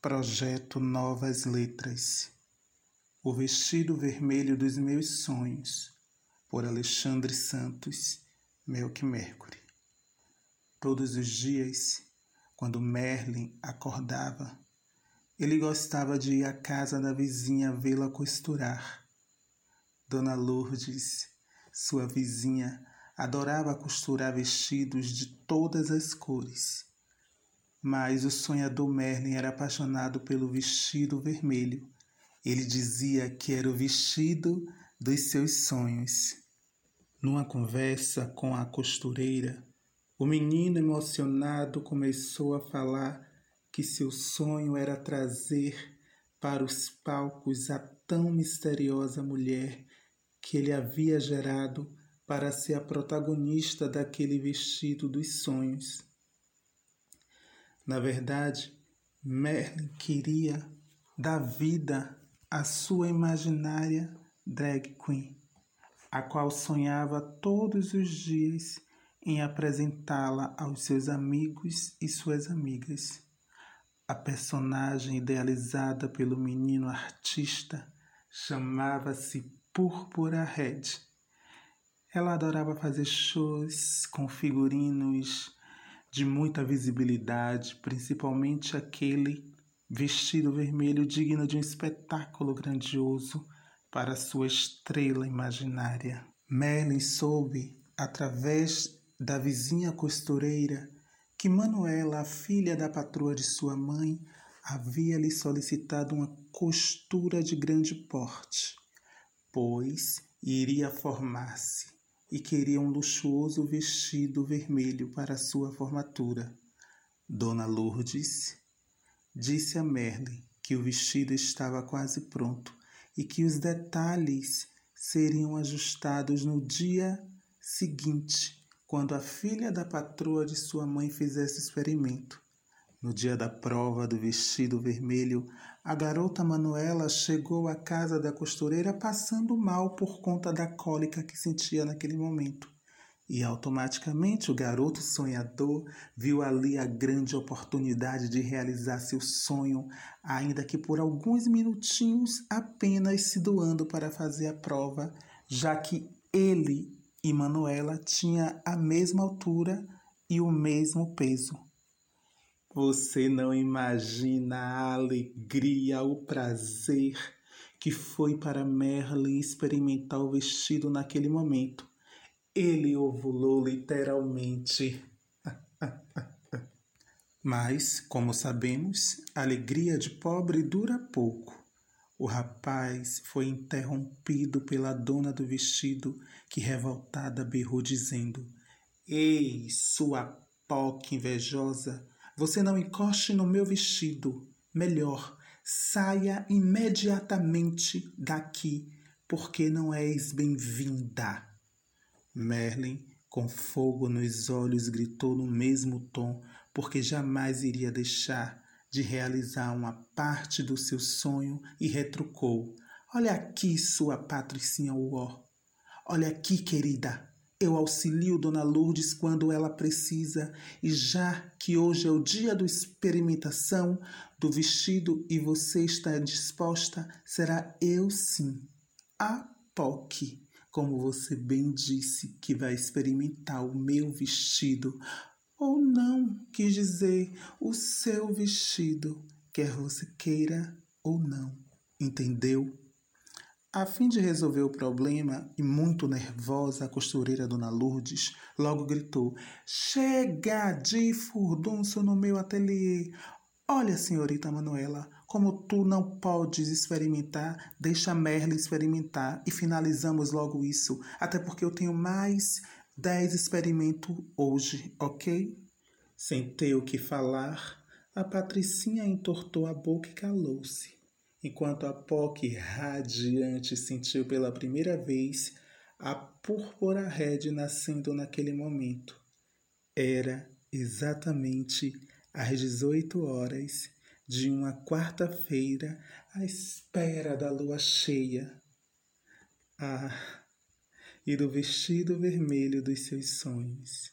Projeto Novas Letras. O vestido vermelho dos meus sonhos, por Alexandre Santos, Melk Mercury. Todos os dias, quando Merlin acordava, ele gostava de ir à casa da vizinha vê-la costurar. Dona Lourdes, sua vizinha, adorava costurar vestidos de todas as cores mas o sonhador Merlin era apaixonado pelo vestido vermelho. Ele dizia que era o vestido dos seus sonhos. Numa conversa com a costureira, o menino emocionado começou a falar que seu sonho era trazer para os palcos a tão misteriosa mulher que ele havia gerado para ser a protagonista daquele vestido dos sonhos. Na verdade, Merlin queria dar vida à sua imaginária drag queen, a qual sonhava todos os dias em apresentá-la aos seus amigos e suas amigas. A personagem idealizada pelo menino artista chamava-se Púrpura Red. Ela adorava fazer shows com figurinos de muita visibilidade, principalmente aquele vestido vermelho digno de um espetáculo grandioso para sua estrela imaginária. Merlin soube, através da vizinha costureira, que Manuela, a filha da patroa de sua mãe, havia lhe solicitado uma costura de grande porte, pois iria formar-se e queria um luxuoso vestido vermelho para sua formatura. Dona Lourdes disse a Merle que o vestido estava quase pronto e que os detalhes seriam ajustados no dia seguinte, quando a filha da patroa de sua mãe fizesse experimento. No dia da prova do vestido vermelho, a garota Manuela chegou à casa da costureira passando mal por conta da cólica que sentia naquele momento. E automaticamente o garoto sonhador viu ali a grande oportunidade de realizar seu sonho, ainda que por alguns minutinhos apenas se doando para fazer a prova, já que ele e Manuela tinham a mesma altura e o mesmo peso. Você não imagina a alegria, o prazer que foi para Merlin experimentar o vestido naquele momento. Ele ovulou literalmente. Mas, como sabemos, a alegria de pobre dura pouco. O rapaz foi interrompido pela dona do vestido, que revoltada berrou, dizendo: Ei, sua poca invejosa! Você não encoste no meu vestido. Melhor, saia imediatamente daqui, porque não és bem-vinda. Merlin, com fogo nos olhos, gritou no mesmo tom, porque jamais iria deixar de realizar uma parte do seu sonho e retrucou: Olha aqui, sua patricinha Uó. Olha aqui, querida. Eu auxilio Dona Lourdes quando ela precisa, e já que hoje é o dia da experimentação do vestido e você está disposta, será eu sim, a POC, como você bem disse, que vai experimentar o meu vestido. Ou não, quis dizer, o seu vestido, quer você queira ou não. Entendeu? A fim de resolver o problema, e muito nervosa, a costureira Dona Lourdes logo gritou: Chega de furdunço no meu ateliê! Olha, senhorita Manuela, como tu não podes experimentar, deixa Merle experimentar e finalizamos logo isso, até porque eu tenho mais dez experimentos hoje, ok? Sem ter o que falar, a Patricinha entortou a boca e calou-se enquanto a POC radiante sentiu pela primeira vez a púrpura red nascendo naquele momento. Era exatamente às 18 horas de uma quarta-feira à espera da lua cheia. Ah, e do vestido vermelho dos seus sonhos.